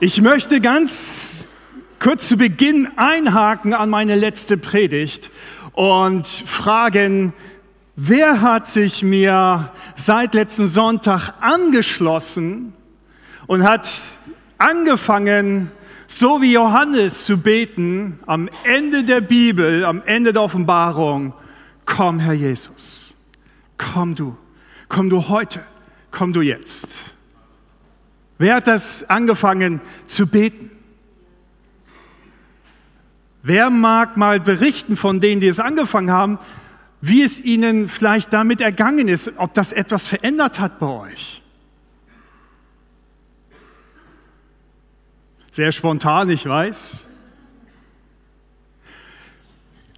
Ich möchte ganz kurz zu Beginn einhaken an meine letzte Predigt und fragen, wer hat sich mir seit letzten Sonntag angeschlossen und hat angefangen, so wie Johannes zu beten am Ende der Bibel, am Ende der Offenbarung, komm Herr Jesus, komm du, komm du heute, komm du jetzt. Wer hat das angefangen zu beten? Wer mag mal berichten von denen, die es angefangen haben, wie es ihnen vielleicht damit ergangen ist, ob das etwas verändert hat bei euch? Sehr spontan, ich weiß.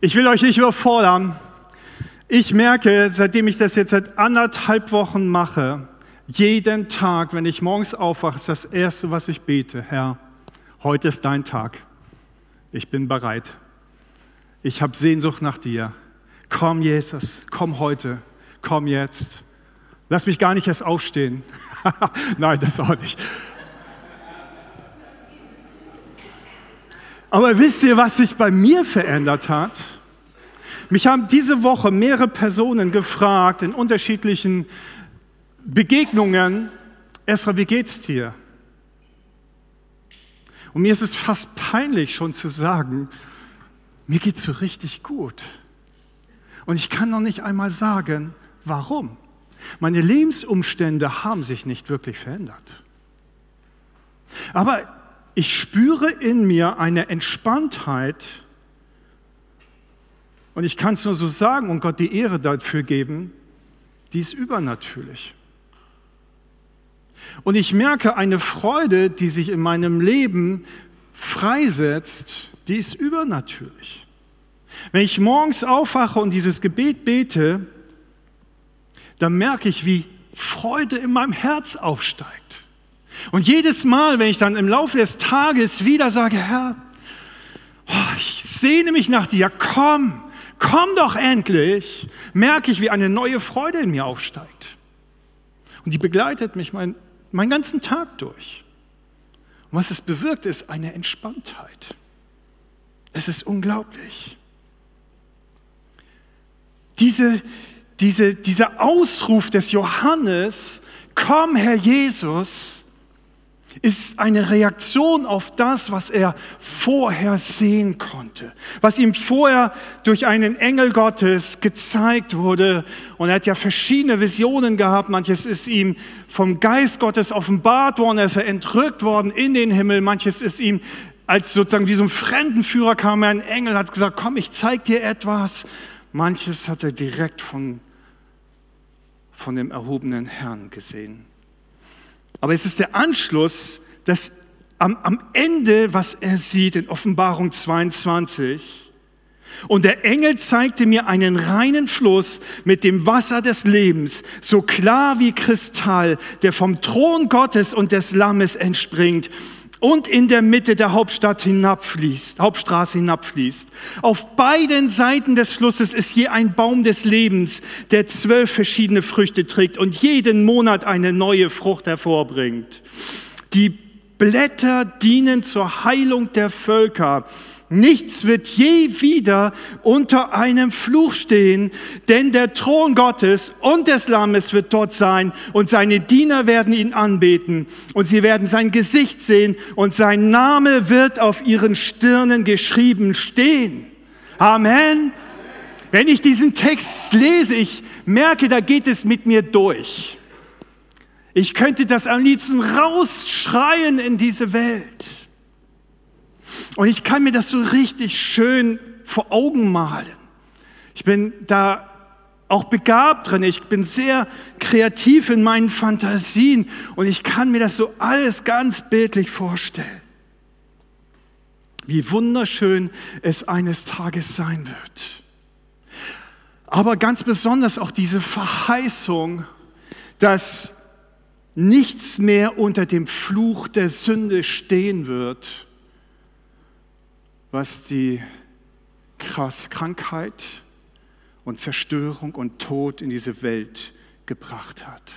Ich will euch nicht überfordern. Ich merke, seitdem ich das jetzt seit anderthalb Wochen mache, jeden Tag, wenn ich morgens aufwache, ist das Erste, was ich bete, Herr, heute ist dein Tag. Ich bin bereit. Ich habe Sehnsucht nach dir. Komm, Jesus, komm heute, komm jetzt. Lass mich gar nicht erst aufstehen. Nein, das auch nicht. Aber wisst ihr, was sich bei mir verändert hat? Mich haben diese Woche mehrere Personen gefragt in unterschiedlichen Begegnungen, Esra, wie geht's dir? Und mir ist es fast peinlich schon zu sagen, mir geht's so richtig gut. Und ich kann noch nicht einmal sagen, warum. Meine Lebensumstände haben sich nicht wirklich verändert. Aber ich spüre in mir eine Entspanntheit und ich kann es nur so sagen und Gott die Ehre dafür geben, die ist übernatürlich. Und ich merke eine Freude, die sich in meinem Leben freisetzt, die ist übernatürlich. Wenn ich morgens aufwache und dieses Gebet bete, dann merke ich, wie Freude in meinem Herz aufsteigt. Und jedes Mal, wenn ich dann im Laufe des Tages wieder sage, Herr, oh, ich sehne mich nach dir, komm, komm doch endlich, merke ich, wie eine neue Freude in mir aufsteigt. Und die begleitet mich mein meinen ganzen Tag durch. Und was es bewirkt, ist eine Entspanntheit. Es ist unglaublich. Diese, diese, dieser Ausruf des Johannes, komm Herr Jesus, ist eine Reaktion auf das, was er vorher sehen konnte, was ihm vorher durch einen Engel Gottes gezeigt wurde. Und er hat ja verschiedene Visionen gehabt. Manches ist ihm vom Geist Gottes offenbart worden, er ist er entrückt worden in den Himmel. Manches ist ihm als sozusagen wie so ein Fremdenführer kam ein Engel, hat gesagt, komm, ich zeig dir etwas. Manches hat er direkt von, von dem erhobenen Herrn gesehen. Aber es ist der Anschluss, dass am, am Ende, was er sieht in Offenbarung 22, und der Engel zeigte mir einen reinen Fluss mit dem Wasser des Lebens, so klar wie Kristall, der vom Thron Gottes und des Lammes entspringt und in der Mitte der Hauptstadt hinabfließt, Hauptstraße hinabfließt. Auf beiden Seiten des Flusses ist je ein Baum des Lebens, der zwölf verschiedene Früchte trägt und jeden Monat eine neue Frucht hervorbringt. Die Blätter dienen zur Heilung der Völker. Nichts wird je wieder unter einem Fluch stehen, denn der Thron Gottes und des Lammes wird dort sein und seine Diener werden ihn anbeten und sie werden sein Gesicht sehen und sein Name wird auf ihren Stirnen geschrieben stehen. Amen. Wenn ich diesen Text lese, ich merke, da geht es mit mir durch. Ich könnte das am liebsten rausschreien in diese Welt. Und ich kann mir das so richtig schön vor Augen malen. Ich bin da auch begabt drin. Ich bin sehr kreativ in meinen Fantasien und ich kann mir das so alles ganz bildlich vorstellen. Wie wunderschön es eines Tages sein wird. Aber ganz besonders auch diese Verheißung, dass nichts mehr unter dem Fluch der Sünde stehen wird was die Krankheit und Zerstörung und Tod in diese Welt gebracht hat.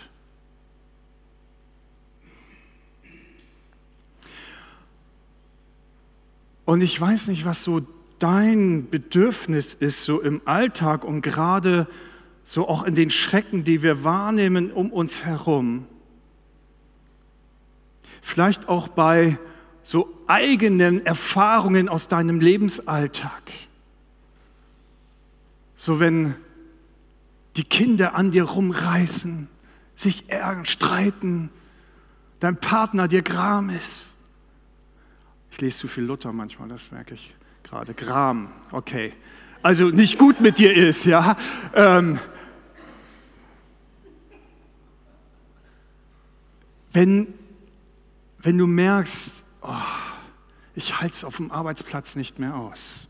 Und ich weiß nicht, was so dein Bedürfnis ist, so im Alltag und gerade so auch in den Schrecken, die wir wahrnehmen um uns herum. Vielleicht auch bei so eigenen Erfahrungen aus deinem Lebensalltag. So wenn die Kinder an dir rumreißen, sich ärgern, streiten, dein Partner dir Gram ist. Ich lese zu viel Luther manchmal, das merke ich gerade. Gram, okay. Also nicht gut mit dir ist, ja. Ähm, wenn, wenn du merkst, oh, ich halte es auf dem Arbeitsplatz nicht mehr aus.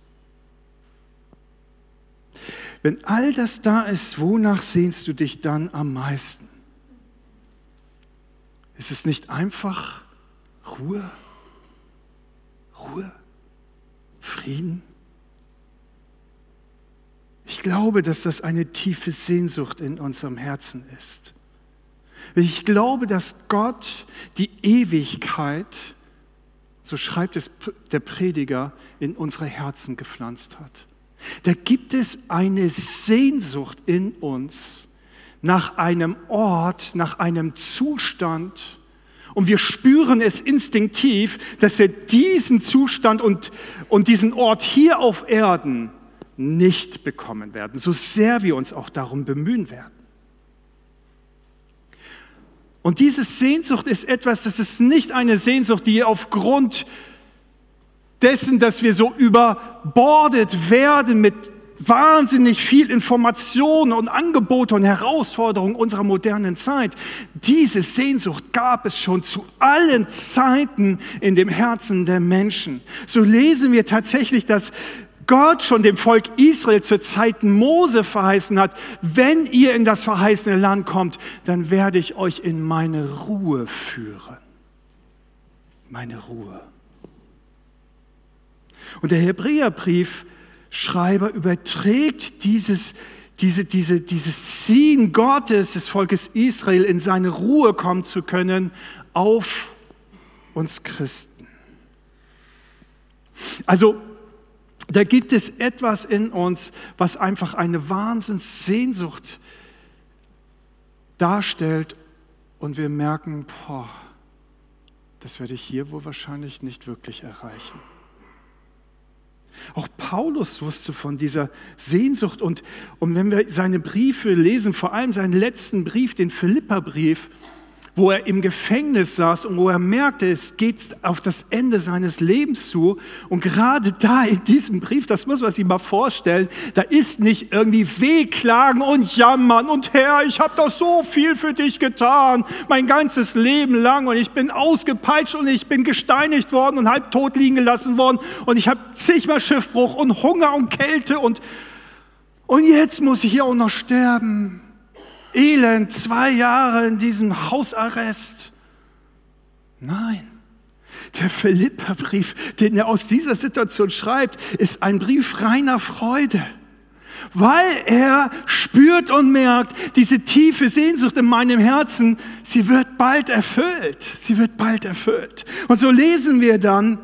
Wenn all das da ist, wonach sehnst du dich dann am meisten? Ist es nicht einfach Ruhe? Ruhe? Frieden? Ich glaube, dass das eine tiefe Sehnsucht in unserem Herzen ist. Ich glaube, dass Gott die Ewigkeit, so schreibt es der Prediger, in unsere Herzen gepflanzt hat. Da gibt es eine Sehnsucht in uns nach einem Ort, nach einem Zustand. Und wir spüren es instinktiv, dass wir diesen Zustand und, und diesen Ort hier auf Erden nicht bekommen werden, so sehr wir uns auch darum bemühen werden. Und diese Sehnsucht ist etwas, das ist nicht eine Sehnsucht, die aufgrund dessen, dass wir so überbordet werden mit wahnsinnig viel Information und Angebote und Herausforderungen unserer modernen Zeit. Diese Sehnsucht gab es schon zu allen Zeiten in dem Herzen der Menschen. So lesen wir tatsächlich, dass Gott schon dem Volk Israel zur Zeit Mose verheißen hat, wenn ihr in das verheißene Land kommt, dann werde ich euch in meine Ruhe führen. Meine Ruhe. Und der Hebräerbriefschreiber überträgt dieses, diese, diese, dieses Ziehen Gottes des Volkes Israel in seine Ruhe kommen zu können auf uns Christen. Also da gibt es etwas in uns, was einfach eine Wahnsinnssehnsucht darstellt und wir merken, boah, das werde ich hier wohl wahrscheinlich nicht wirklich erreichen. Auch Paulus wusste von dieser Sehnsucht und, und wenn wir seine Briefe lesen, vor allem seinen letzten Brief, den Philipperbrief, wo er im Gefängnis saß und wo er merkte, es geht auf das Ende seines Lebens zu. Und gerade da in diesem Brief, das muss man sich mal vorstellen, da ist nicht irgendwie Wehklagen und Jammern und Herr, ich habe doch so viel für dich getan, mein ganzes Leben lang und ich bin ausgepeitscht und ich bin gesteinigt worden und halb tot liegen gelassen worden und ich habe zigmal Schiffbruch und Hunger und Kälte und, und jetzt muss ich hier auch noch sterben. Elend, zwei Jahre in diesem Hausarrest. Nein. Der Philipperbrief, den er aus dieser Situation schreibt, ist ein Brief reiner Freude, weil er spürt und merkt, diese tiefe Sehnsucht in meinem Herzen, sie wird bald erfüllt. Sie wird bald erfüllt. Und so lesen wir dann,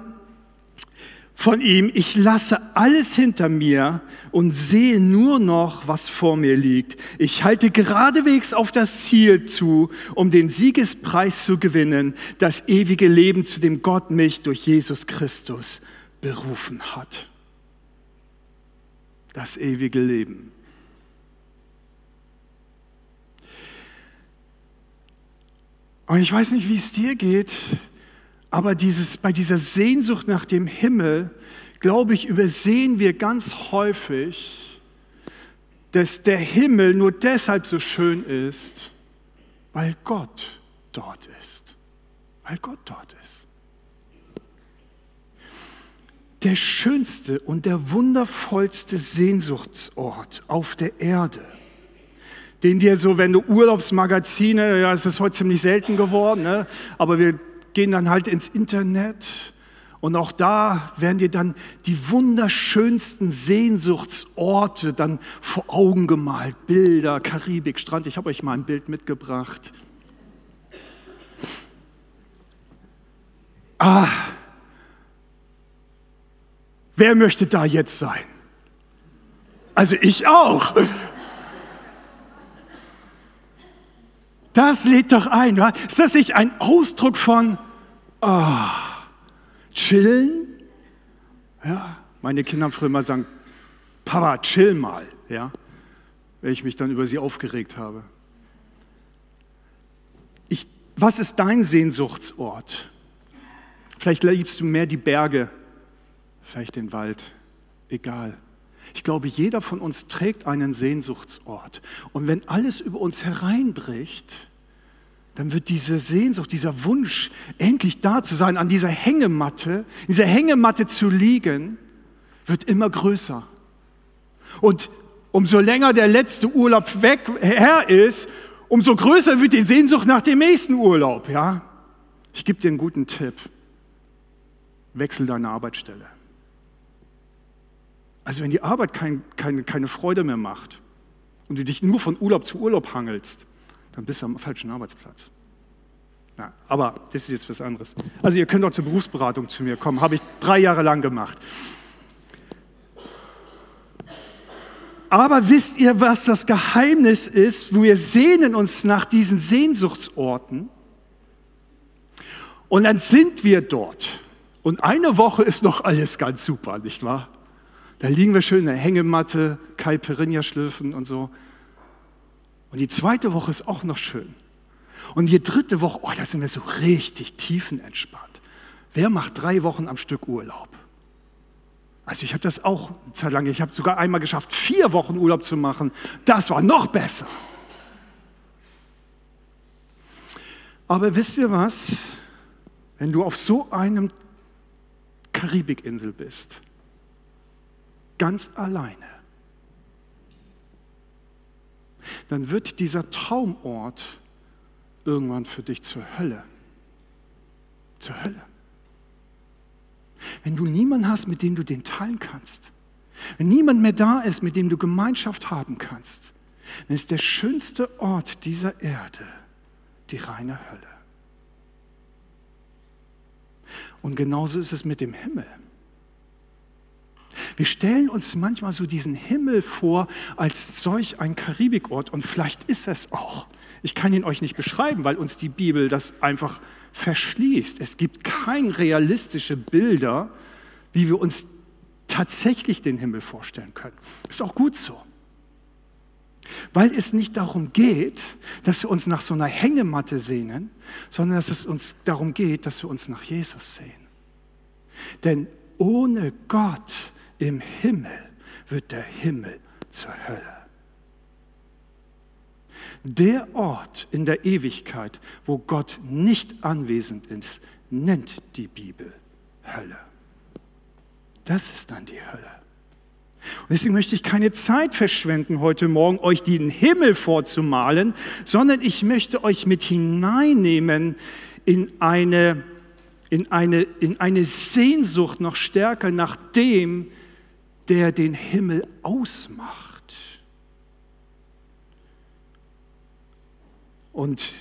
von ihm, ich lasse alles hinter mir und sehe nur noch, was vor mir liegt. Ich halte geradewegs auf das Ziel zu, um den Siegespreis zu gewinnen, das ewige Leben, zu dem Gott mich durch Jesus Christus berufen hat. Das ewige Leben. Und ich weiß nicht, wie es dir geht. Aber dieses, bei dieser Sehnsucht nach dem Himmel, glaube ich, übersehen wir ganz häufig, dass der Himmel nur deshalb so schön ist, weil Gott dort ist. Weil Gott dort ist. Der schönste und der wundervollste Sehnsuchtsort auf der Erde, den dir so, wenn du Urlaubsmagazine, ja, es ist heute ziemlich selten geworden, ne? aber wir gehen dann halt ins Internet und auch da werden dir dann die wunderschönsten Sehnsuchtsorte dann vor Augen gemalt. Bilder, Karibik, Strand. Ich habe euch mal ein Bild mitgebracht. Ah, Wer möchte da jetzt sein? Also ich auch. Das lädt doch ein. Ist das nicht ein Ausdruck von oh, chillen? Ja, meine Kinder haben früher mal sagen, Papa, chill mal, ja, wenn ich mich dann über sie aufgeregt habe. Ich, was ist dein Sehnsuchtsort? Vielleicht liebst du mehr die Berge, vielleicht den Wald, egal. Ich glaube, jeder von uns trägt einen Sehnsuchtsort. Und wenn alles über uns hereinbricht, dann wird diese Sehnsucht, dieser Wunsch, endlich da zu sein, an dieser Hängematte, dieser Hängematte zu liegen, wird immer größer. Und umso länger der letzte Urlaub weg her ist, umso größer wird die Sehnsucht nach dem nächsten Urlaub. Ja? Ich gebe dir einen guten Tipp. Wechsel deine Arbeitsstelle. Also wenn die Arbeit kein, kein, keine Freude mehr macht und du dich nur von Urlaub zu Urlaub hangelst, dann bist du am falschen Arbeitsplatz. Ja, aber das ist jetzt was anderes. Also ihr könnt auch zur Berufsberatung zu mir kommen, habe ich drei Jahre lang gemacht. Aber wisst ihr, was das Geheimnis ist? Wir sehnen uns nach diesen Sehnsuchtsorten und dann sind wir dort. Und eine Woche ist noch alles ganz super, nicht wahr? Da liegen wir schön in der Hängematte, Caipirinha schlürfen und so. Und die zweite Woche ist auch noch schön. Und die dritte Woche, oh, da sind wir so richtig tiefenentspannt. Wer macht drei Wochen am Stück Urlaub? Also ich habe das auch eine Zeit lang, ich habe sogar einmal geschafft, vier Wochen Urlaub zu machen. Das war noch besser. Aber wisst ihr was? Wenn du auf so einem Karibikinsel bist, ganz alleine, dann wird dieser Traumort irgendwann für dich zur Hölle. Zur Hölle. Wenn du niemanden hast, mit dem du den teilen kannst, wenn niemand mehr da ist, mit dem du Gemeinschaft haben kannst, dann ist der schönste Ort dieser Erde die reine Hölle. Und genauso ist es mit dem Himmel. Wir stellen uns manchmal so diesen Himmel vor als solch ein Karibikort und vielleicht ist es auch. Ich kann ihn euch nicht beschreiben, weil uns die Bibel das einfach verschließt. Es gibt keine realistischen Bilder, wie wir uns tatsächlich den Himmel vorstellen können. Ist auch gut so. Weil es nicht darum geht, dass wir uns nach so einer Hängematte sehnen, sondern dass es uns darum geht, dass wir uns nach Jesus sehen. Denn ohne Gott im Himmel wird der Himmel zur Hölle. Der Ort in der Ewigkeit, wo Gott nicht anwesend ist, nennt die Bibel Hölle. Das ist dann die Hölle. Und deswegen möchte ich keine Zeit verschwenden, heute Morgen euch den Himmel vorzumalen, sondern ich möchte euch mit hineinnehmen in eine, in eine, in eine Sehnsucht noch stärker nach dem, der den Himmel ausmacht. Und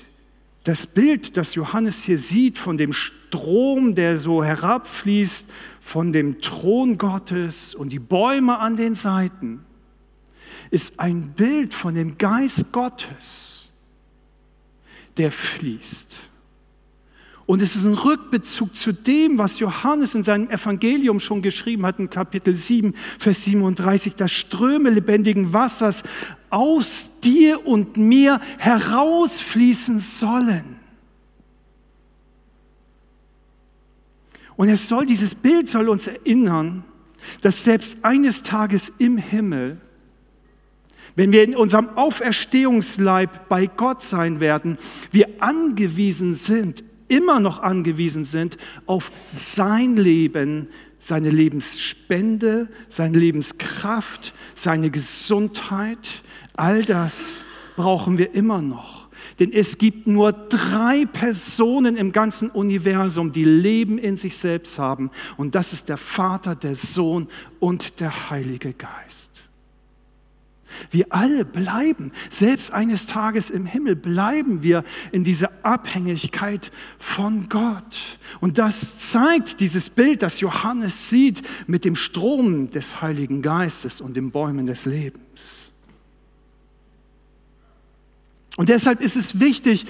das Bild, das Johannes hier sieht von dem Strom, der so herabfließt, von dem Thron Gottes und die Bäume an den Seiten, ist ein Bild von dem Geist Gottes, der fließt. Und es ist ein Rückbezug zu dem, was Johannes in seinem Evangelium schon geschrieben hat, in Kapitel 7, Vers 37, dass Ströme lebendigen Wassers aus dir und mir herausfließen sollen. Und es soll, dieses Bild soll uns erinnern, dass selbst eines Tages im Himmel, wenn wir in unserem Auferstehungsleib bei Gott sein werden, wir angewiesen sind immer noch angewiesen sind auf sein Leben, seine Lebensspende, seine Lebenskraft, seine Gesundheit. All das brauchen wir immer noch. Denn es gibt nur drei Personen im ganzen Universum, die Leben in sich selbst haben. Und das ist der Vater, der Sohn und der Heilige Geist. Wir alle bleiben, selbst eines Tages im Himmel, bleiben wir in dieser Abhängigkeit von Gott. Und das zeigt dieses Bild, das Johannes sieht mit dem Strom des Heiligen Geistes und den Bäumen des Lebens. Und deshalb ist es wichtig,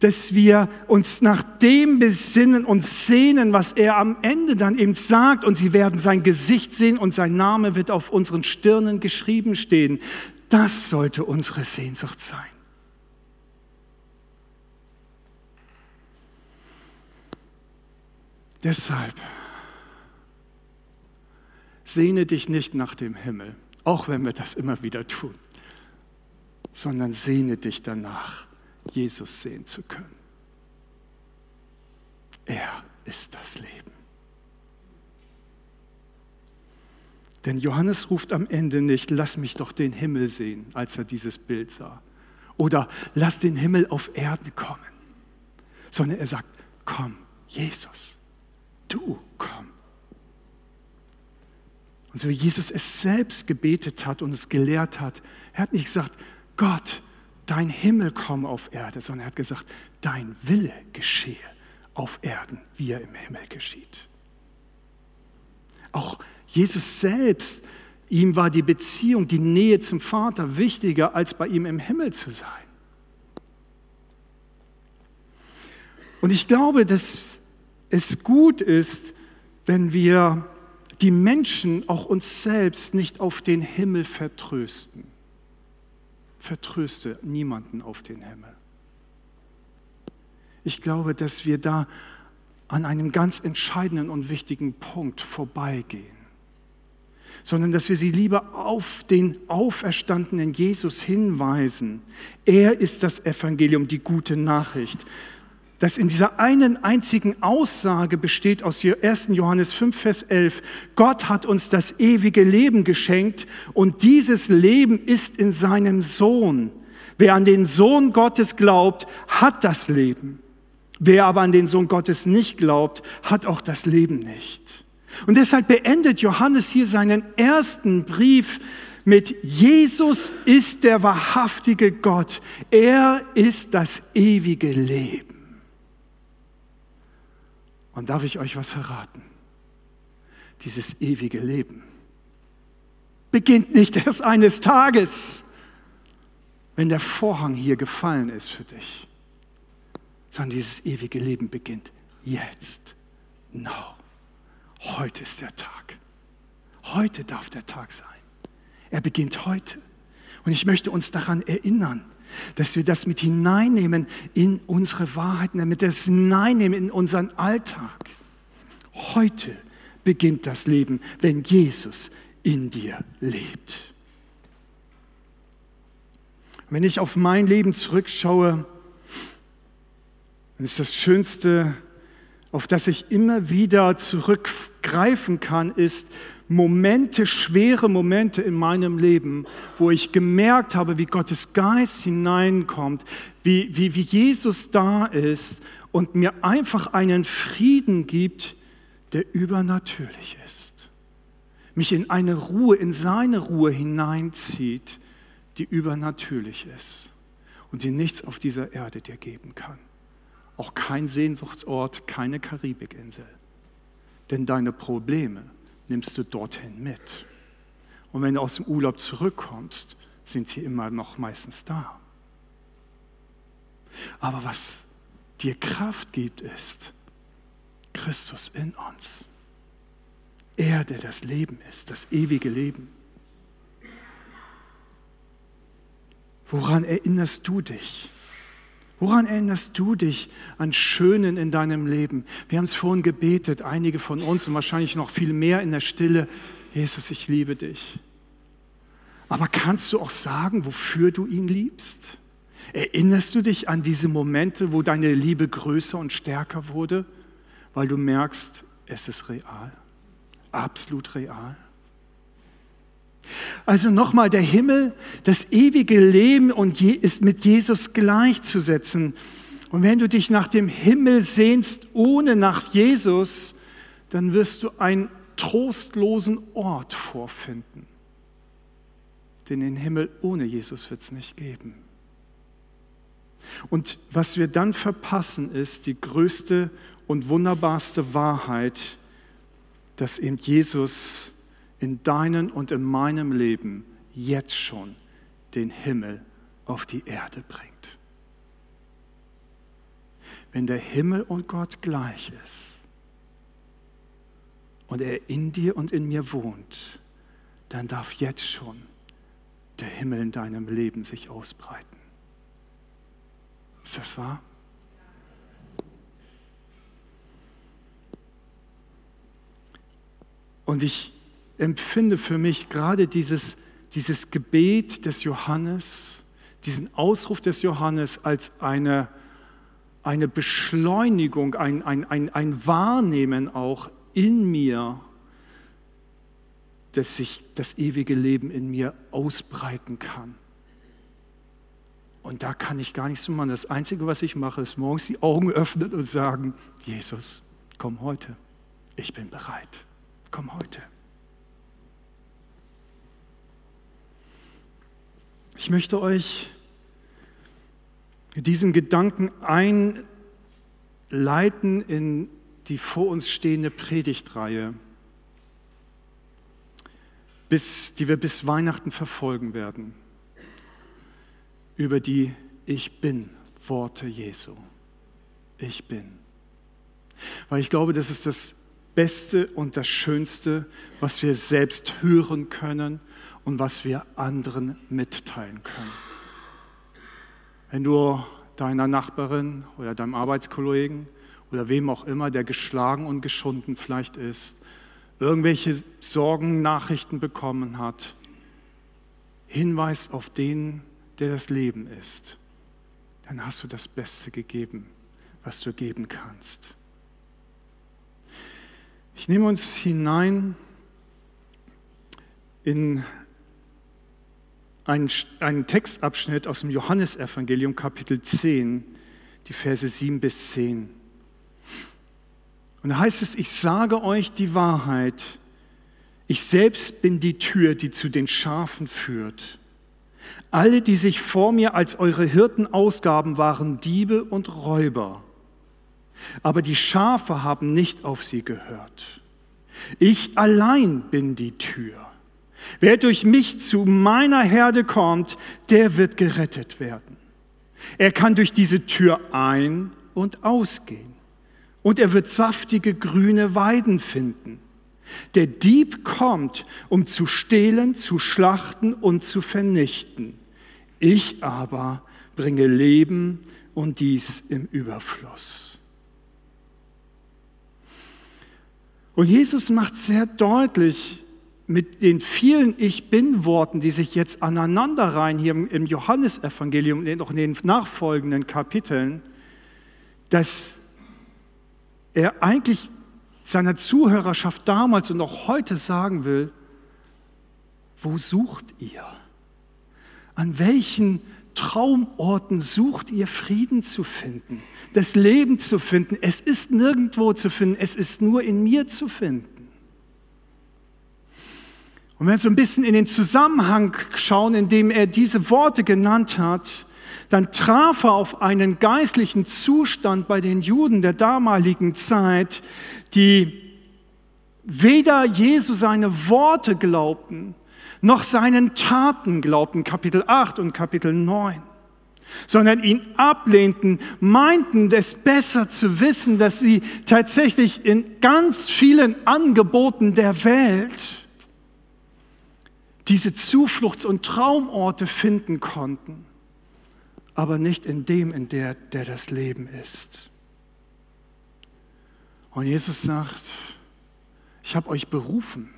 dass wir uns nach dem besinnen und sehnen, was er am Ende dann eben sagt. Und sie werden sein Gesicht sehen und sein Name wird auf unseren Stirnen geschrieben stehen. Das sollte unsere Sehnsucht sein. Deshalb sehne dich nicht nach dem Himmel, auch wenn wir das immer wieder tun, sondern sehne dich danach Jesus sehen zu können. Er ist das Leben. Denn Johannes ruft am Ende nicht, lass mich doch den Himmel sehen, als er dieses Bild sah. Oder lass den Himmel auf Erden kommen. Sondern er sagt, komm, Jesus, du komm. Und so wie Jesus es selbst gebetet hat und es gelehrt hat, er hat nicht gesagt, Gott, dein Himmel komme auf Erde, sondern er hat gesagt, dein Wille geschehe auf Erden, wie er im Himmel geschieht. Auch Jesus selbst, ihm war die Beziehung, die Nähe zum Vater wichtiger, als bei ihm im Himmel zu sein. Und ich glaube, dass es gut ist, wenn wir die Menschen, auch uns selbst, nicht auf den Himmel vertrösten vertröste niemanden auf den Himmel. Ich glaube, dass wir da an einem ganz entscheidenden und wichtigen Punkt vorbeigehen, sondern dass wir sie lieber auf den auferstandenen Jesus hinweisen. Er ist das Evangelium, die gute Nachricht das in dieser einen einzigen Aussage besteht aus 1. Johannes 5, Vers 11. Gott hat uns das ewige Leben geschenkt und dieses Leben ist in seinem Sohn. Wer an den Sohn Gottes glaubt, hat das Leben. Wer aber an den Sohn Gottes nicht glaubt, hat auch das Leben nicht. Und deshalb beendet Johannes hier seinen ersten Brief mit Jesus ist der wahrhaftige Gott. Er ist das ewige Leben. Und darf ich euch was verraten? Dieses ewige Leben beginnt nicht erst eines Tages, wenn der Vorhang hier gefallen ist für dich, sondern dieses ewige Leben beginnt jetzt, now. Heute ist der Tag. Heute darf der Tag sein. Er beginnt heute. Und ich möchte uns daran erinnern, dass wir das mit hineinnehmen in unsere Wahrheiten, damit wir das hineinnehmen in unseren Alltag. Heute beginnt das Leben, wenn Jesus in dir lebt. Wenn ich auf mein Leben zurückschaue, dann ist das Schönste, auf das ich immer wieder zurückgreifen kann, ist, Momente, schwere Momente in meinem Leben, wo ich gemerkt habe, wie Gottes Geist hineinkommt, wie, wie, wie Jesus da ist und mir einfach einen Frieden gibt, der übernatürlich ist. Mich in eine Ruhe, in seine Ruhe hineinzieht, die übernatürlich ist und die nichts auf dieser Erde dir geben kann. Auch kein Sehnsuchtsort, keine Karibikinsel. Denn deine Probleme, nimmst du dorthin mit. Und wenn du aus dem Urlaub zurückkommst, sind sie immer noch meistens da. Aber was dir Kraft gibt, ist Christus in uns. Er, der das Leben ist, das ewige Leben. Woran erinnerst du dich? Woran erinnerst du dich an Schönen in deinem Leben? Wir haben es vorhin gebetet, einige von uns und wahrscheinlich noch viel mehr in der Stille. Jesus, ich liebe dich. Aber kannst du auch sagen, wofür du ihn liebst? Erinnerst du dich an diese Momente, wo deine Liebe größer und stärker wurde, weil du merkst, es ist real, absolut real? Also nochmal, der Himmel, das ewige Leben und ist mit Jesus gleichzusetzen. Und wenn du dich nach dem Himmel sehnst, ohne nach Jesus, dann wirst du einen trostlosen Ort vorfinden. denn den Himmel ohne Jesus wird es nicht geben. Und was wir dann verpassen, ist die größte und wunderbarste Wahrheit, dass eben Jesus in deinem und in meinem Leben jetzt schon den Himmel auf die Erde bringt. Wenn der Himmel und Gott gleich ist und er in dir und in mir wohnt, dann darf jetzt schon der Himmel in deinem Leben sich ausbreiten. Ist das wahr? Und ich empfinde für mich gerade dieses, dieses Gebet des Johannes, diesen Ausruf des Johannes als eine, eine Beschleunigung, ein, ein, ein, ein Wahrnehmen auch in mir, dass sich das ewige Leben in mir ausbreiten kann. Und da kann ich gar nichts so machen. Das Einzige, was ich mache, ist morgens die Augen öffnen und sagen, Jesus, komm heute. Ich bin bereit. Komm heute. Ich möchte euch diesen Gedanken einleiten in die vor uns stehende Predigtreihe, bis, die wir bis Weihnachten verfolgen werden, über die Ich bin Worte Jesu. Ich bin. Weil ich glaube, das ist das Beste und das Schönste, was wir selbst hören können und was wir anderen mitteilen können. Wenn du deiner Nachbarin oder deinem Arbeitskollegen oder wem auch immer, der geschlagen und geschunden vielleicht ist, irgendwelche Sorgen, Nachrichten bekommen hat, Hinweis auf den, der das Leben ist, dann hast du das Beste gegeben, was du geben kannst. Ich nehme uns hinein in einen, einen Textabschnitt aus dem Johannesevangelium Kapitel 10, die Verse 7 bis 10. Und da heißt es, ich sage euch die Wahrheit, ich selbst bin die Tür, die zu den Schafen führt. Alle, die sich vor mir als eure Hirten ausgaben, waren Diebe und Räuber. Aber die Schafe haben nicht auf sie gehört. Ich allein bin die Tür. Wer durch mich zu meiner Herde kommt, der wird gerettet werden. Er kann durch diese Tür ein- und ausgehen. Und er wird saftige grüne Weiden finden. Der Dieb kommt, um zu stehlen, zu schlachten und zu vernichten. Ich aber bringe Leben und dies im Überfluss. Und Jesus macht sehr deutlich, mit den vielen Ich bin-Worten, die sich jetzt aneinanderreihen hier im Johannesevangelium und auch in den nachfolgenden Kapiteln, dass er eigentlich seiner Zuhörerschaft damals und auch heute sagen will, wo sucht ihr? An welchen Traumorten sucht ihr Frieden zu finden, das Leben zu finden? Es ist nirgendwo zu finden, es ist nur in mir zu finden. Und wenn wir so ein bisschen in den Zusammenhang schauen, in dem er diese Worte genannt hat, dann traf er auf einen geistlichen Zustand bei den Juden der damaligen Zeit, die weder Jesu seine Worte glaubten, noch seinen Taten glaubten, Kapitel 8 und Kapitel 9, sondern ihn ablehnten, meinten es besser zu wissen, dass sie tatsächlich in ganz vielen Angeboten der Welt diese Zufluchts- und Traumorte finden konnten, aber nicht in dem, in der, der das Leben ist. Und Jesus sagt, ich habe euch berufen,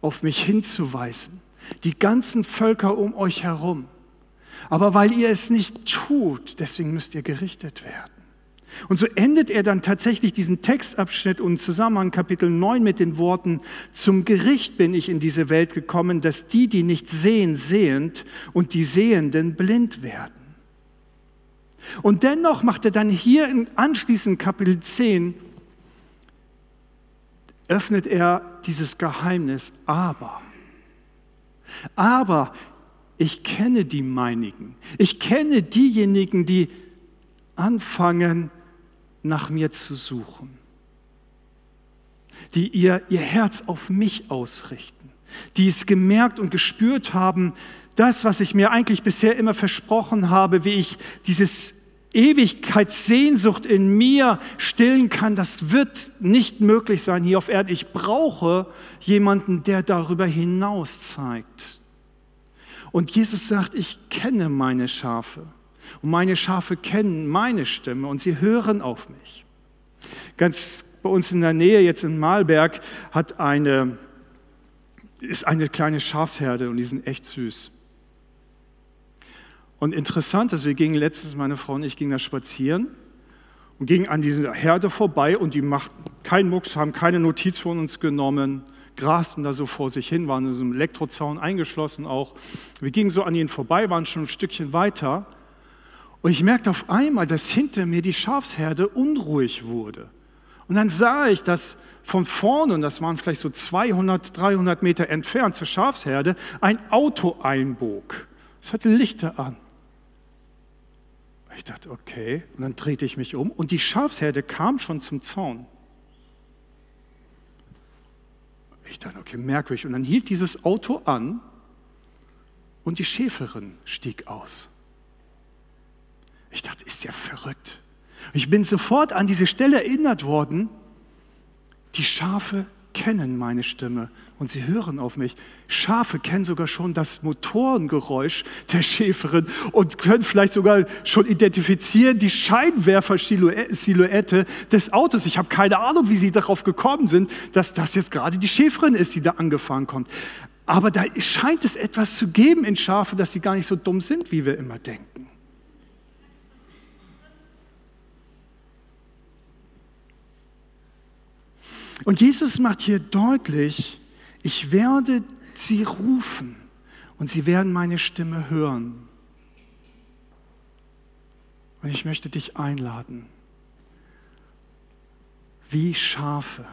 auf mich hinzuweisen, die ganzen Völker um euch herum. Aber weil ihr es nicht tut, deswegen müsst ihr gerichtet werden. Und so endet er dann tatsächlich diesen Textabschnitt und Zusammenhang Kapitel 9 mit den Worten, zum Gericht bin ich in diese Welt gekommen, dass die, die nicht sehen, sehend und die Sehenden blind werden. Und dennoch macht er dann hier in anschließend Kapitel 10, öffnet er dieses Geheimnis, aber, aber ich kenne die meinigen. Ich kenne diejenigen, die anfangen, nach mir zu suchen, die ihr, ihr Herz auf mich ausrichten, die es gemerkt und gespürt haben, das, was ich mir eigentlich bisher immer versprochen habe, wie ich dieses Ewigkeitssehnsucht in mir stillen kann, das wird nicht möglich sein hier auf Erden. Ich brauche jemanden, der darüber hinaus zeigt. Und Jesus sagt, ich kenne meine Schafe und meine Schafe kennen meine Stimme und sie hören auf mich. Ganz bei uns in der Nähe, jetzt in Malberg, hat eine, ist eine kleine Schafsherde und die sind echt süß. Und interessant ist, wir gingen letztens, meine Frau und ich, gingen da spazieren und gingen an dieser Herde vorbei und die machten keinen Mucks, haben keine Notiz von uns genommen, grasten da so vor sich hin, waren in so einem Elektrozaun eingeschlossen auch. Wir gingen so an ihnen vorbei, waren schon ein Stückchen weiter und ich merkte auf einmal, dass hinter mir die Schafsherde unruhig wurde. Und dann sah ich, dass von vorne, und das waren vielleicht so 200, 300 Meter entfernt zur Schafsherde, ein Auto einbog. Es hatte Lichter an. Ich dachte, okay. Und dann drehte ich mich um und die Schafsherde kam schon zum Zaun. Ich dachte, okay, merkwürdig. Und dann hielt dieses Auto an und die Schäferin stieg aus. Ich dachte, ist ja verrückt. Ich bin sofort an diese Stelle erinnert worden. Die Schafe kennen meine Stimme und sie hören auf mich. Schafe kennen sogar schon das Motorengeräusch der Schäferin und können vielleicht sogar schon identifizieren die Scheinwerfer-Silhouette des Autos. Ich habe keine Ahnung, wie sie darauf gekommen sind, dass das jetzt gerade die Schäferin ist, die da angefahren kommt. Aber da scheint es etwas zu geben in Schafe, dass sie gar nicht so dumm sind, wie wir immer denken. Und Jesus macht hier deutlich, ich werde sie rufen und sie werden meine Stimme hören. Und ich möchte dich einladen, wie Schafe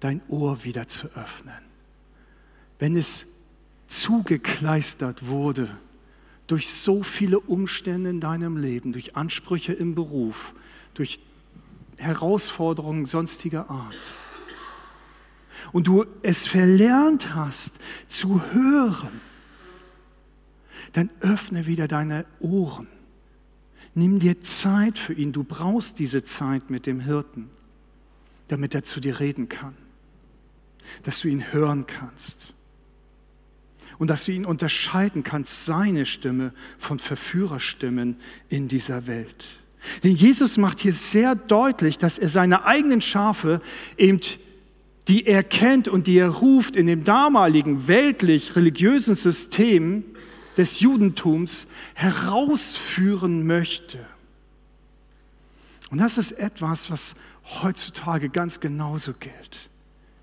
dein Ohr wieder zu öffnen. Wenn es zugekleistert wurde durch so viele Umstände in deinem Leben, durch Ansprüche im Beruf, durch Herausforderungen sonstiger Art und du es verlernt hast zu hören, dann öffne wieder deine Ohren. Nimm dir Zeit für ihn. Du brauchst diese Zeit mit dem Hirten, damit er zu dir reden kann, dass du ihn hören kannst und dass du ihn unterscheiden kannst, seine Stimme von Verführerstimmen in dieser Welt. Denn Jesus macht hier sehr deutlich, dass er seine eigenen Schafe eben die er kennt und die er ruft in dem damaligen weltlich-religiösen System des Judentums herausführen möchte. Und das ist etwas, was heutzutage ganz genauso gilt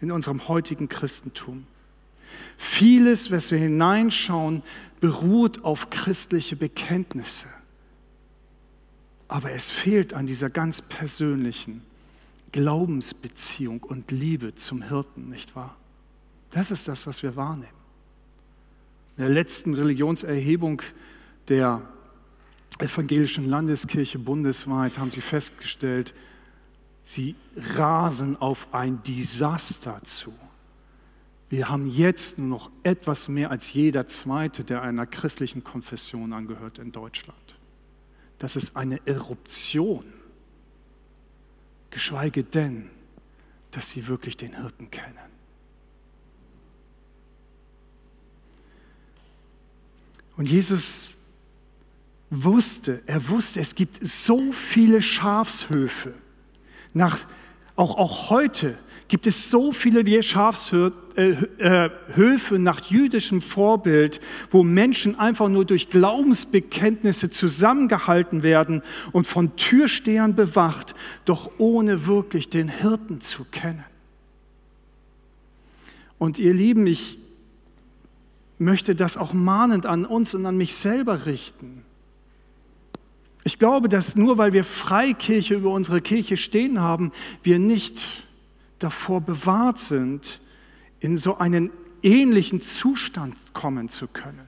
in unserem heutigen Christentum. Vieles, was wir hineinschauen, beruht auf christliche Bekenntnisse. Aber es fehlt an dieser ganz persönlichen Glaubensbeziehung und Liebe zum Hirten, nicht wahr? Das ist das, was wir wahrnehmen. In der letzten Religionserhebung der evangelischen Landeskirche bundesweit haben sie festgestellt, sie rasen auf ein Desaster zu. Wir haben jetzt nur noch etwas mehr als jeder Zweite, der einer christlichen Konfession angehört in Deutschland. Das ist eine Eruption geschweige denn, dass sie wirklich den Hirten kennen. Und Jesus wusste, er wusste, es gibt so viele Schafshöfe. Nach, auch, auch heute gibt es so viele Schafshöfe äh, nach jüdischem Vorbild, wo Menschen einfach nur durch Glaubensbekenntnisse zusammengehalten werden und von Türstehern bewacht, doch ohne wirklich den Hirten zu kennen. Und ihr Lieben, ich möchte das auch mahnend an uns und an mich selber richten. Ich glaube, dass nur weil wir Freikirche über unsere Kirche stehen haben, wir nicht davor bewahrt sind, in so einen ähnlichen Zustand kommen zu können.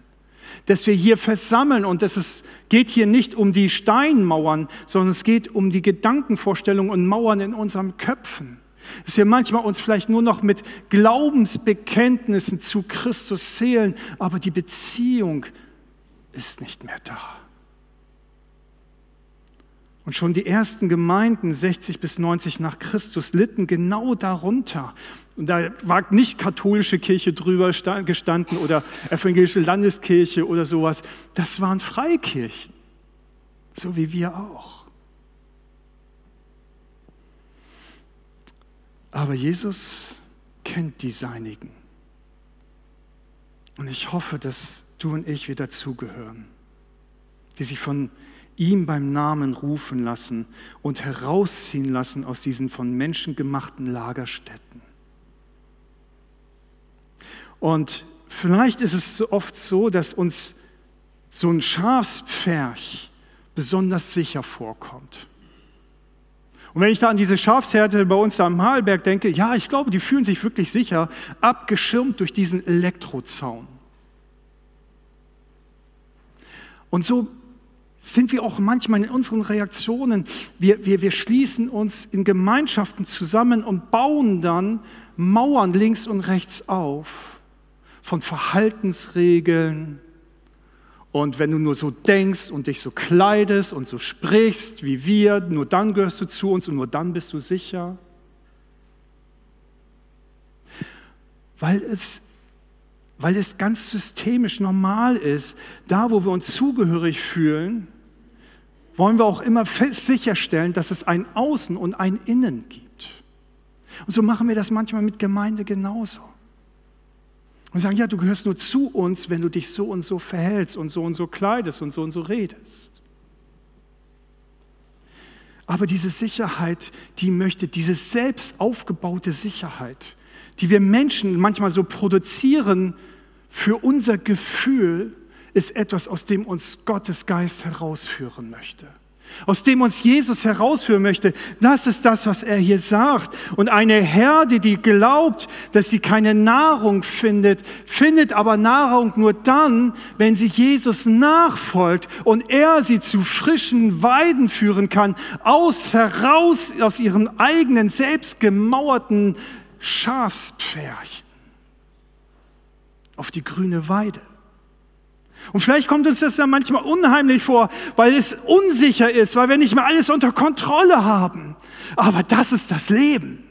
dass wir hier versammeln und dass es geht hier nicht um die Steinmauern, sondern es geht um die Gedankenvorstellungen und Mauern in unseren Köpfen. Dass wir manchmal uns vielleicht nur noch mit Glaubensbekenntnissen zu Christus zählen, aber die Beziehung ist nicht mehr da. Und schon die ersten Gemeinden 60 bis 90 nach Christus litten genau darunter. Und da war nicht katholische Kirche drüber gestanden oder evangelische Landeskirche oder sowas. Das waren Freikirchen, so wie wir auch. Aber Jesus kennt die Seinigen. Und ich hoffe, dass du und ich wieder zugehören, die sich von ihm beim Namen rufen lassen und herausziehen lassen aus diesen von Menschen gemachten Lagerstätten. Und vielleicht ist es so oft so, dass uns so ein Schafspferch besonders sicher vorkommt. Und wenn ich da an diese Schafsherde bei uns am Halberg denke, ja, ich glaube, die fühlen sich wirklich sicher, abgeschirmt durch diesen Elektrozaun. Und so sind wir auch manchmal in unseren Reaktionen. Wir, wir, wir schließen uns in Gemeinschaften zusammen und bauen dann Mauern links und rechts auf von Verhaltensregeln. Und wenn du nur so denkst und dich so kleidest und so sprichst wie wir, nur dann gehörst du zu uns und nur dann bist du sicher. Weil es weil es ganz systemisch normal ist, da wo wir uns zugehörig fühlen, wollen wir auch immer sicherstellen, dass es ein Außen und ein Innen gibt. Und so machen wir das manchmal mit Gemeinde genauso. Und sagen, ja, du gehörst nur zu uns, wenn du dich so und so verhältst und so und so kleidest und so und so redest. Aber diese Sicherheit, die möchte, diese selbst aufgebaute Sicherheit, die wir Menschen manchmal so produzieren für unser Gefühl, ist etwas, aus dem uns Gottes Geist herausführen möchte. Aus dem uns Jesus herausführen möchte. Das ist das, was er hier sagt. Und eine Herde, die glaubt, dass sie keine Nahrung findet, findet aber Nahrung nur dann, wenn sie Jesus nachfolgt und er sie zu frischen Weiden führen kann, aus heraus, aus ihren eigenen selbstgemauerten Schafspferchen auf die grüne Weide. Und vielleicht kommt uns das ja manchmal unheimlich vor, weil es unsicher ist, weil wir nicht mehr alles unter Kontrolle haben. Aber das ist das Leben.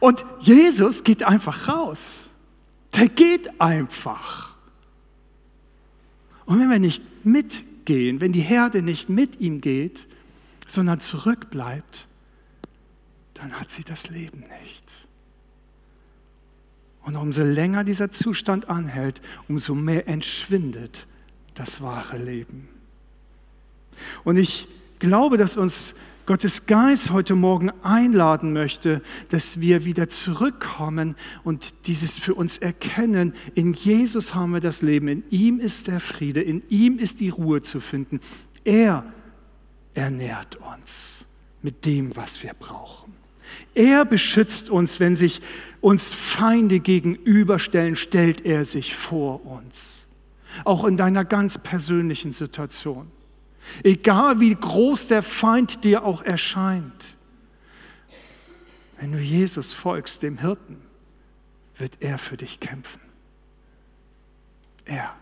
Und Jesus geht einfach raus. Der geht einfach. Und wenn wir nicht mitgehen, wenn die Herde nicht mit ihm geht, sondern zurückbleibt, dann hat sie das Leben nicht. Und umso länger dieser Zustand anhält, umso mehr entschwindet das wahre Leben. Und ich glaube, dass uns Gottes Geist heute Morgen einladen möchte, dass wir wieder zurückkommen und dieses für uns erkennen. In Jesus haben wir das Leben, in ihm ist der Friede, in ihm ist die Ruhe zu finden. Er ernährt uns mit dem, was wir brauchen. Er beschützt uns, wenn sich uns Feinde gegenüberstellen, stellt er sich vor uns. Auch in deiner ganz persönlichen Situation. Egal wie groß der Feind dir auch erscheint. Wenn du Jesus folgst, dem Hirten, wird er für dich kämpfen. Er.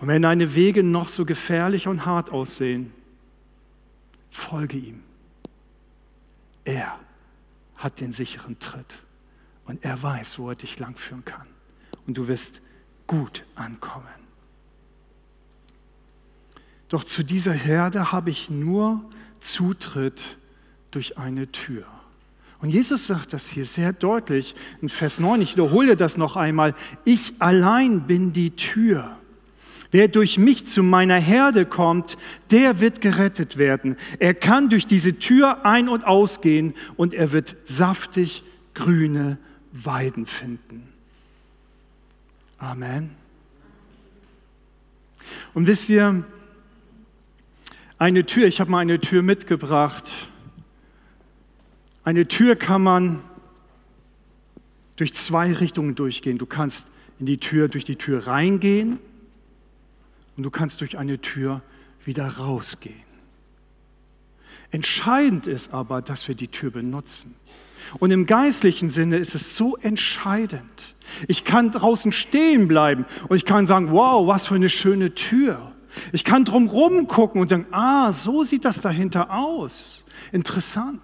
Und wenn deine Wege noch so gefährlich und hart aussehen, folge ihm. Er hat den sicheren Tritt und er weiß, wo er dich langführen kann. Und du wirst gut ankommen. Doch zu dieser Herde habe ich nur Zutritt durch eine Tür. Und Jesus sagt das hier sehr deutlich in Vers 9. Ich wiederhole das noch einmal. Ich allein bin die Tür. Wer durch mich zu meiner Herde kommt, der wird gerettet werden. Er kann durch diese Tür ein- und ausgehen und er wird saftig grüne Weiden finden. Amen. Und wisst ihr, eine Tür, ich habe mal eine Tür mitgebracht. Eine Tür kann man durch zwei Richtungen durchgehen. Du kannst in die Tür, durch die Tür reingehen und du kannst durch eine Tür wieder rausgehen. Entscheidend ist aber, dass wir die Tür benutzen. Und im geistlichen Sinne ist es so entscheidend. Ich kann draußen stehen bleiben und ich kann sagen, wow, was für eine schöne Tür. Ich kann drumherum gucken und sagen, ah, so sieht das dahinter aus. Interessant.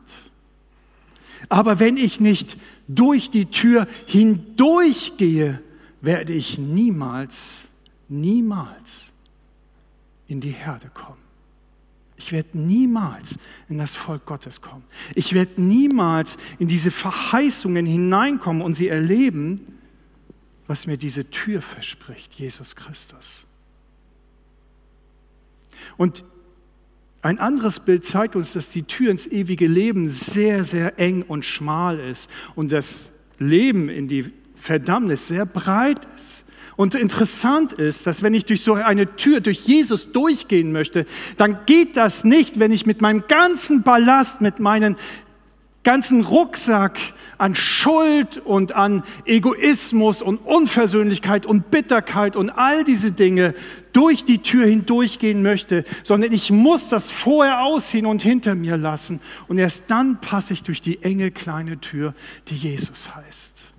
Aber wenn ich nicht durch die Tür hindurchgehe, werde ich niemals, niemals in die Herde kommen. Ich werde niemals in das Volk Gottes kommen. Ich werde niemals in diese Verheißungen hineinkommen und sie erleben, was mir diese Tür verspricht, Jesus Christus. Und ein anderes Bild zeigt uns, dass die Tür ins ewige Leben sehr, sehr eng und schmal ist und das Leben in die Verdammnis sehr breit ist. Und interessant ist, dass wenn ich durch so eine Tür, durch Jesus durchgehen möchte, dann geht das nicht, wenn ich mit meinem ganzen Ballast, mit meinem ganzen Rucksack an Schuld und an Egoismus und Unversöhnlichkeit und Bitterkeit und all diese Dinge durch die Tür hindurchgehen möchte, sondern ich muss das vorher ausziehen und hinter mir lassen. Und erst dann passe ich durch die enge kleine Tür, die Jesus heißt.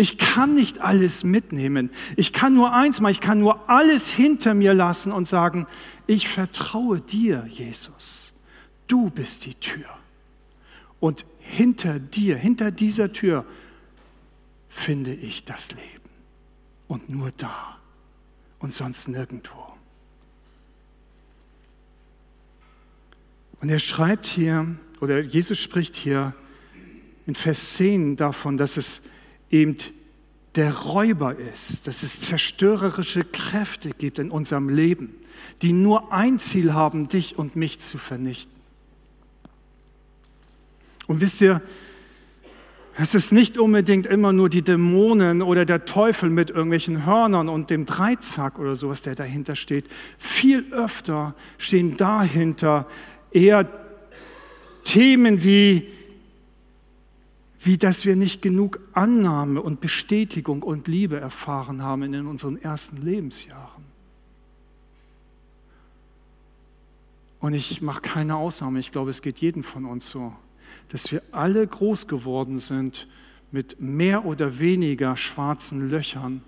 Ich kann nicht alles mitnehmen. Ich kann nur eins machen, ich kann nur alles hinter mir lassen und sagen, ich vertraue dir, Jesus. Du bist die Tür. Und hinter dir, hinter dieser Tür finde ich das Leben. Und nur da und sonst nirgendwo. Und er schreibt hier, oder Jesus spricht hier in Vers 10 davon, dass es eben der Räuber ist, dass es zerstörerische Kräfte gibt in unserem Leben, die nur ein Ziel haben, dich und mich zu vernichten. Und wisst ihr, es ist nicht unbedingt immer nur die Dämonen oder der Teufel mit irgendwelchen Hörnern und dem Dreizack oder sowas, der dahinter steht. Viel öfter stehen dahinter eher Themen wie wie dass wir nicht genug Annahme und Bestätigung und Liebe erfahren haben in unseren ersten Lebensjahren. Und ich mache keine Ausnahme, ich glaube, es geht jedem von uns so, dass wir alle groß geworden sind mit mehr oder weniger schwarzen Löchern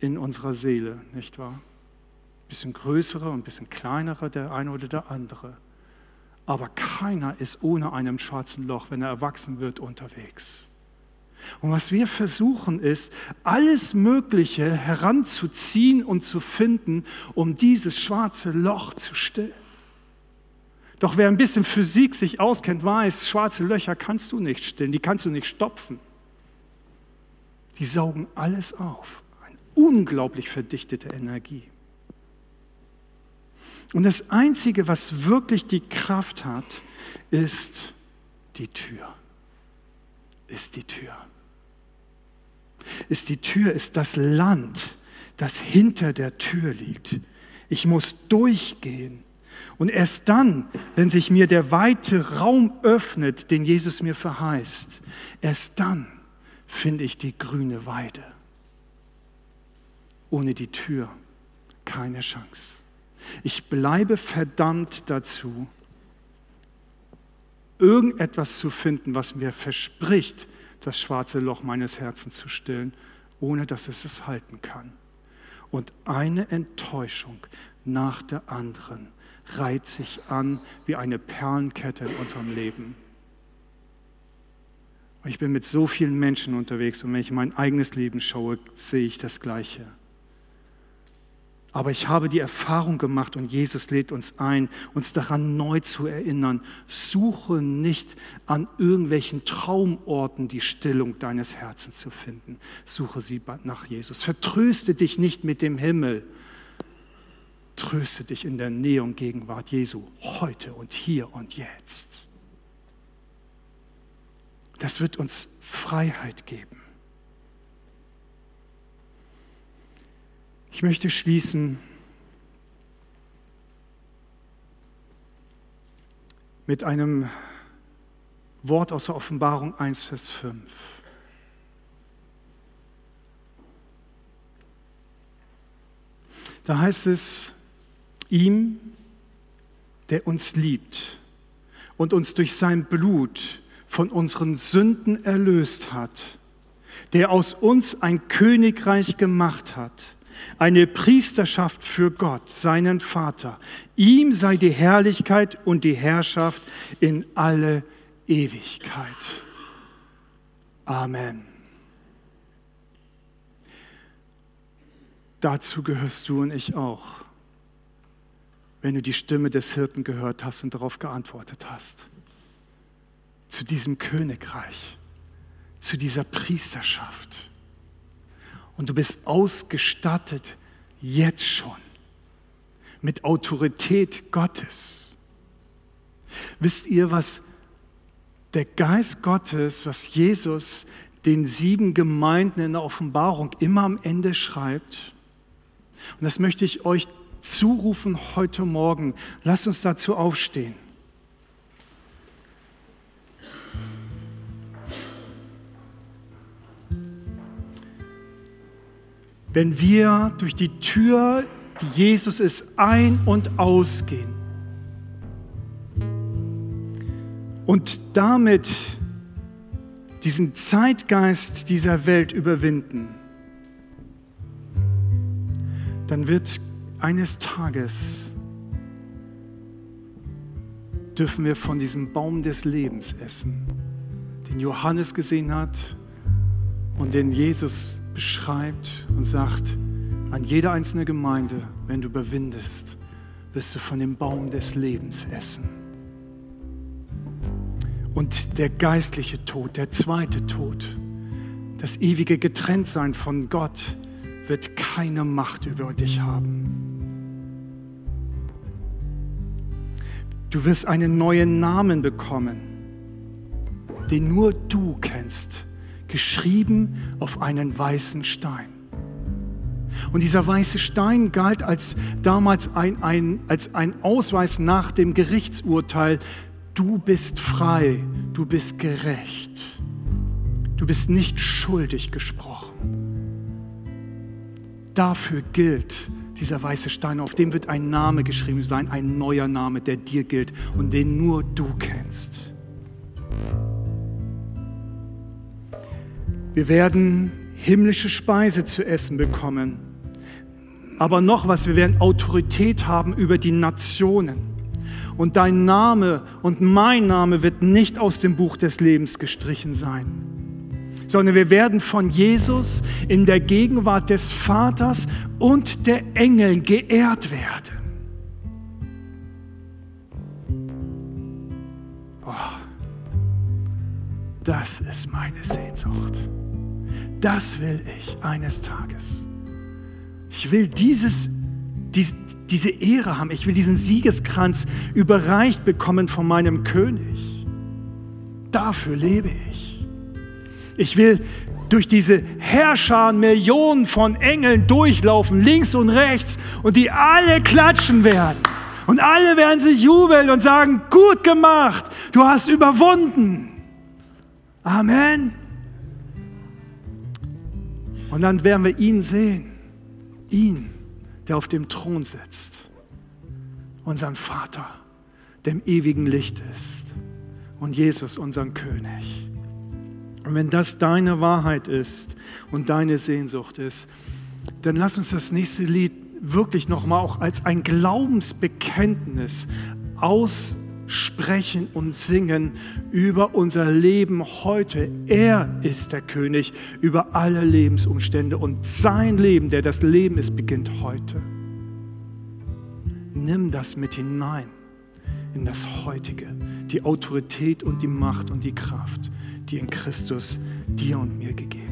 in unserer Seele, nicht wahr? Ein bisschen größere und ein bisschen kleinere, der eine oder der andere. Aber keiner ist ohne einem schwarzen Loch, wenn er erwachsen wird, unterwegs. Und was wir versuchen ist, alles Mögliche heranzuziehen und zu finden, um dieses schwarze Loch zu stillen. Doch wer ein bisschen Physik sich auskennt, weiß, schwarze Löcher kannst du nicht stillen, die kannst du nicht stopfen. Die saugen alles auf. Eine unglaublich verdichtete Energie. Und das Einzige, was wirklich die Kraft hat, ist die Tür. Ist die Tür. Ist die Tür, ist das Land, das hinter der Tür liegt. Ich muss durchgehen. Und erst dann, wenn sich mir der weite Raum öffnet, den Jesus mir verheißt, erst dann finde ich die grüne Weide. Ohne die Tür keine Chance. Ich bleibe verdammt dazu, irgendetwas zu finden, was mir verspricht, das schwarze Loch meines Herzens zu stillen, ohne dass es es halten kann. Und eine Enttäuschung nach der anderen reiht sich an wie eine Perlenkette in unserem Leben. Ich bin mit so vielen Menschen unterwegs und wenn ich mein eigenes Leben schaue, sehe ich das Gleiche. Aber ich habe die Erfahrung gemacht und Jesus lädt uns ein, uns daran neu zu erinnern. Suche nicht an irgendwelchen Traumorten die Stillung deines Herzens zu finden. Suche sie nach Jesus. Vertröste dich nicht mit dem Himmel. Tröste dich in der Nähe und Gegenwart Jesu, heute und hier und jetzt. Das wird uns Freiheit geben. Ich möchte schließen mit einem Wort aus der Offenbarung 1, Vers 5. Da heißt es, ihm, der uns liebt und uns durch sein Blut von unseren Sünden erlöst hat, der aus uns ein Königreich gemacht hat, eine Priesterschaft für Gott, seinen Vater. Ihm sei die Herrlichkeit und die Herrschaft in alle Ewigkeit. Amen. Dazu gehörst du und ich auch, wenn du die Stimme des Hirten gehört hast und darauf geantwortet hast. Zu diesem Königreich, zu dieser Priesterschaft. Und du bist ausgestattet jetzt schon mit Autorität Gottes. Wisst ihr, was der Geist Gottes, was Jesus den sieben Gemeinden in der Offenbarung immer am Ende schreibt? Und das möchte ich euch zurufen heute Morgen. Lasst uns dazu aufstehen. Wenn wir durch die Tür, die Jesus ist, ein- und ausgehen. Und damit diesen Zeitgeist dieser Welt überwinden, dann wird eines Tages dürfen wir von diesem Baum des Lebens essen, den Johannes gesehen hat und den Jesus beschreibt und sagt, an jede einzelne Gemeinde, wenn du überwindest, wirst du von dem Baum des Lebens essen. Und der geistliche Tod, der zweite Tod, das ewige Getrenntsein von Gott, wird keine Macht über dich haben. Du wirst einen neuen Namen bekommen, den nur du kennst, geschrieben auf einen weißen Stein. Und dieser weiße Stein galt als damals ein, ein, als ein Ausweis nach dem Gerichtsurteil, du bist frei, du bist gerecht, du bist nicht schuldig gesprochen dafür gilt dieser weiße Stein, auf dem wird ein Name geschrieben sein, ein neuer Name, der dir gilt und den nur du kennst. Wir werden himmlische Speise zu essen bekommen. Aber noch was, wir werden Autorität haben über die Nationen. Und dein Name und mein Name wird nicht aus dem Buch des Lebens gestrichen sein sondern wir werden von Jesus in der Gegenwart des Vaters und der Engel geehrt werden. Oh, das ist meine Sehnsucht. Das will ich eines Tages. Ich will dieses, dies, diese Ehre haben. Ich will diesen Siegeskranz überreicht bekommen von meinem König. Dafür lebe ich. Ich will durch diese Herrscher Millionen von Engeln durchlaufen, links und rechts, und die alle klatschen werden. Und alle werden sich jubeln und sagen, gut gemacht, du hast überwunden. Amen. Und dann werden wir ihn sehen, ihn, der auf dem Thron sitzt, unseren Vater, der im ewigen Licht ist, und Jesus, unseren König. Und wenn das deine Wahrheit ist und deine Sehnsucht ist, dann lass uns das nächste Lied wirklich nochmal auch als ein Glaubensbekenntnis aussprechen und singen über unser Leben heute. Er ist der König über alle Lebensumstände und sein Leben, der das Leben ist, beginnt heute. Nimm das mit hinein in das Heutige, die Autorität und die Macht und die Kraft die in Christus dir und mir gegeben.